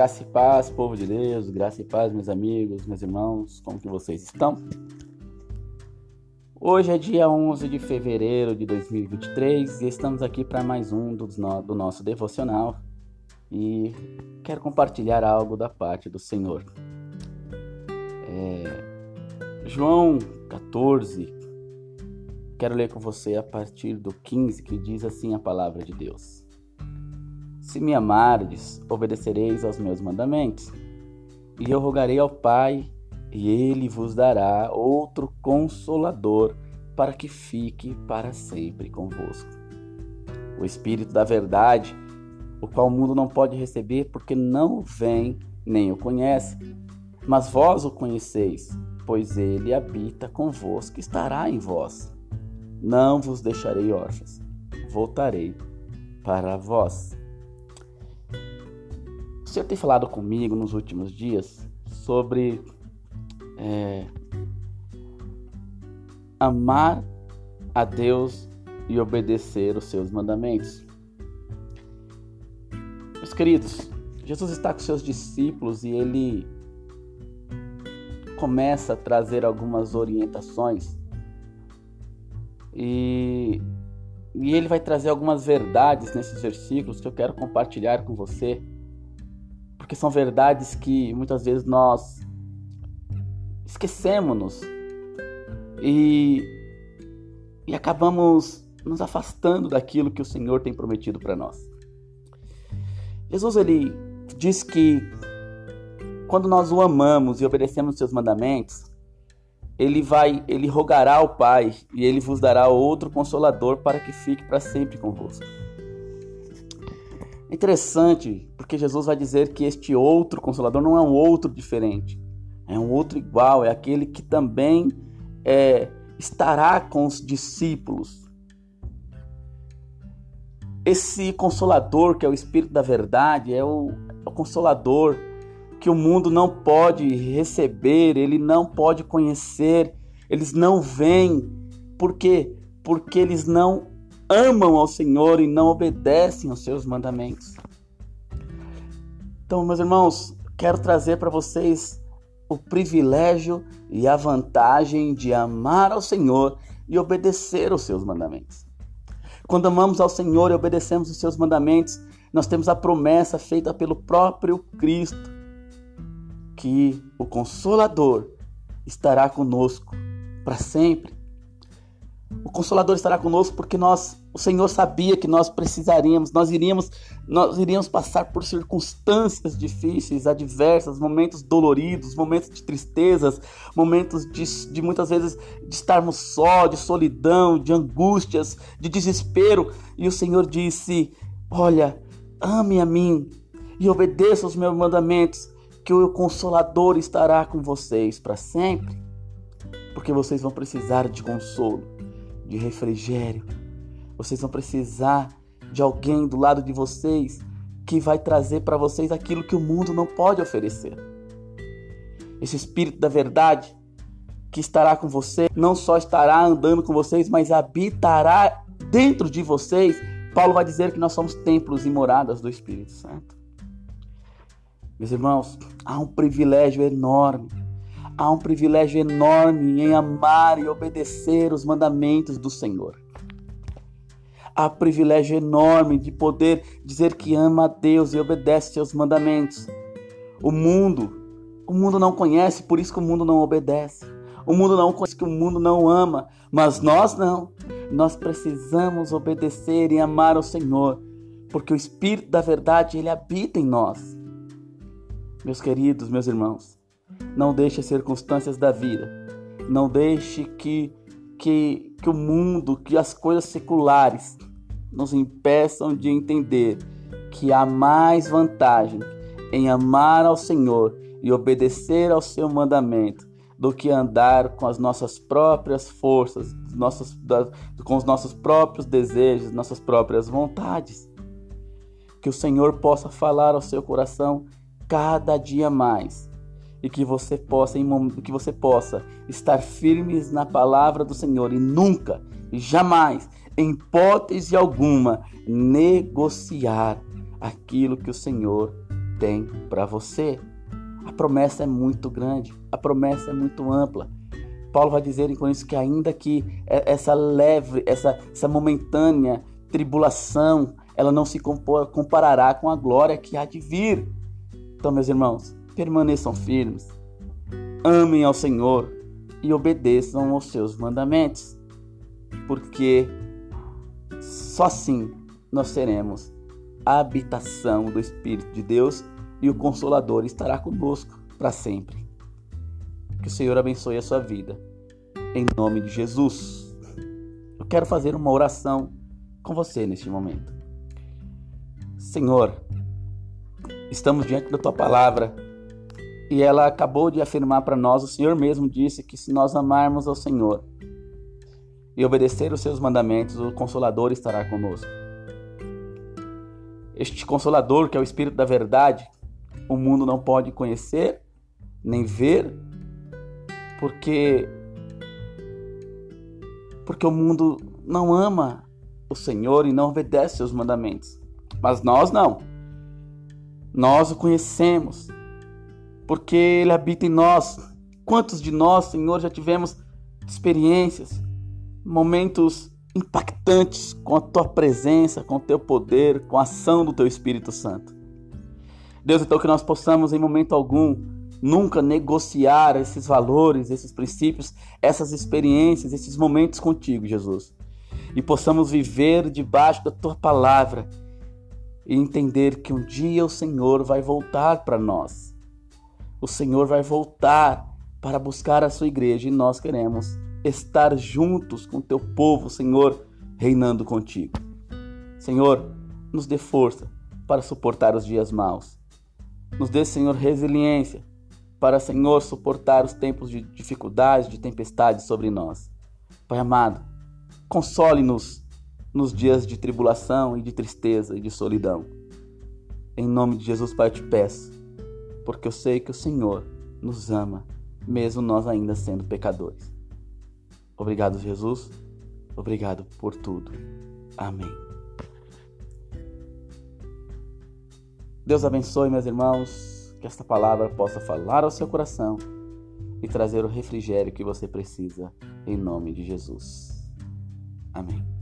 Graça e paz, povo de Deus, graça e paz, meus amigos, meus irmãos, como que vocês estão? Hoje é dia 11 de fevereiro de 2023 e estamos aqui para mais um do, do nosso devocional e quero compartilhar algo da parte do Senhor. É, João 14, quero ler com você a partir do 15, que diz assim a palavra de Deus. Se me amardes, obedecereis aos meus mandamentos. E eu rogarei ao Pai, e ele vos dará outro consolador para que fique para sempre convosco. O Espírito da Verdade, o qual o mundo não pode receber porque não vem nem o conhece. Mas vós o conheceis, pois ele habita convosco e estará em vós. Não vos deixarei órfãos, voltarei para vós. Senhor tem falado comigo nos últimos dias sobre é, amar a Deus e obedecer os seus mandamentos. Meus queridos, Jesus está com seus discípulos e ele começa a trazer algumas orientações e, e ele vai trazer algumas verdades nesses versículos que eu quero compartilhar com você porque são verdades que muitas vezes nós esquecemos-nos e, e acabamos nos afastando daquilo que o Senhor tem prometido para nós. Jesus ele diz que quando nós o amamos e obedecemos seus mandamentos, ele vai, ele rogará ao Pai e ele vos dará outro consolador para que fique para sempre convosco. É interessante porque Jesus vai dizer que este outro consolador não é um outro diferente, é um outro igual, é aquele que também é, estará com os discípulos. Esse consolador, que é o Espírito da Verdade, é o, é o consolador que o mundo não pode receber, ele não pode conhecer, eles não vêm. Por quê? Porque eles não amam ao Senhor e não obedecem aos seus mandamentos. Então, meus irmãos, quero trazer para vocês o privilégio e a vantagem de amar ao Senhor e obedecer aos seus mandamentos. Quando amamos ao Senhor e obedecemos os seus mandamentos, nós temos a promessa feita pelo próprio Cristo que o Consolador estará conosco para sempre. O Consolador estará conosco porque nós, o Senhor sabia que nós precisaríamos, nós iríamos, nós iríamos passar por circunstâncias difíceis, adversas, momentos doloridos, momentos de tristezas, momentos de, de muitas vezes de estarmos só, de solidão, de angústias, de desespero. E o Senhor disse: Olha, ame a mim e obedeça os meus mandamentos, que o Consolador estará com vocês para sempre, porque vocês vão precisar de consolo de refrigério. Vocês vão precisar de alguém do lado de vocês que vai trazer para vocês aquilo que o mundo não pode oferecer. Esse Espírito da Verdade que estará com você, não só estará andando com vocês, mas habitará dentro de vocês. Paulo vai dizer que nós somos templos e moradas do Espírito Santo. Meus irmãos, há um privilégio enorme há um privilégio enorme em amar e obedecer os mandamentos do Senhor. Há privilégio enorme de poder dizer que ama a Deus e obedece seus mandamentos. O mundo, o mundo não conhece, por isso que o mundo não obedece. O mundo não conhece que o mundo não ama, mas nós não. Nós precisamos obedecer e amar ao Senhor, porque o Espírito da verdade ele habita em nós. Meus queridos, meus irmãos, não deixe as circunstâncias da vida. Não deixe que, que, que o mundo, que as coisas seculares nos impeçam de entender que há mais vantagem em amar ao Senhor e obedecer ao seu mandamento do que andar com as nossas próprias forças, nossos, com os nossos próprios desejos, nossas próprias vontades. Que o Senhor possa falar ao seu coração cada dia mais e que você possa que você possa estar firmes na palavra do Senhor e nunca, jamais, em hipótese alguma, negociar aquilo que o Senhor tem para você. A promessa é muito grande, a promessa é muito ampla. Paulo vai dizer com isso que ainda que essa leve, essa, essa momentânea tribulação, ela não se comparará com a glória que há de vir. Então, meus irmãos, permaneçam firmes, amem ao Senhor e obedeçam aos seus mandamentos, porque só assim nós teremos a habitação do Espírito de Deus e o Consolador estará conosco para sempre. Que o Senhor abençoe a sua vida. Em nome de Jesus. Eu quero fazer uma oração com você neste momento. Senhor, estamos diante da tua palavra e ela acabou de afirmar para nós, o Senhor mesmo disse que se nós amarmos ao Senhor e obedecer os seus mandamentos, o Consolador estará conosco. Este Consolador, que é o Espírito da Verdade, o mundo não pode conhecer nem ver, porque porque o mundo não ama o Senhor e não obedece seus mandamentos. Mas nós não. Nós o conhecemos, porque ele habita em nós. Quantos de nós, Senhor, já tivemos experiências, momentos impactantes com a tua presença, com o teu poder, com a ação do teu Espírito Santo. Deus, então que nós possamos em momento algum nunca negociar esses valores, esses princípios, essas experiências, esses momentos contigo, Jesus. E possamos viver debaixo da tua palavra e entender que um dia o Senhor vai voltar para nós. O Senhor vai voltar para buscar a sua igreja e nós queremos estar juntos com o teu povo, Senhor, reinando contigo. Senhor, nos dê força para suportar os dias maus. Nos dê, Senhor, resiliência para, Senhor, suportar os tempos de dificuldade, de tempestade sobre nós. Pai amado, console-nos nos dias de tribulação e de tristeza e de solidão. Em nome de Jesus, Pai, eu te peço, porque eu sei que o Senhor nos ama, mesmo nós ainda sendo pecadores. Obrigado, Jesus. Obrigado por tudo. Amém. Deus abençoe, meus irmãos que esta palavra possa falar ao seu coração e trazer o refrigério que você precisa, em nome de Jesus. Amém.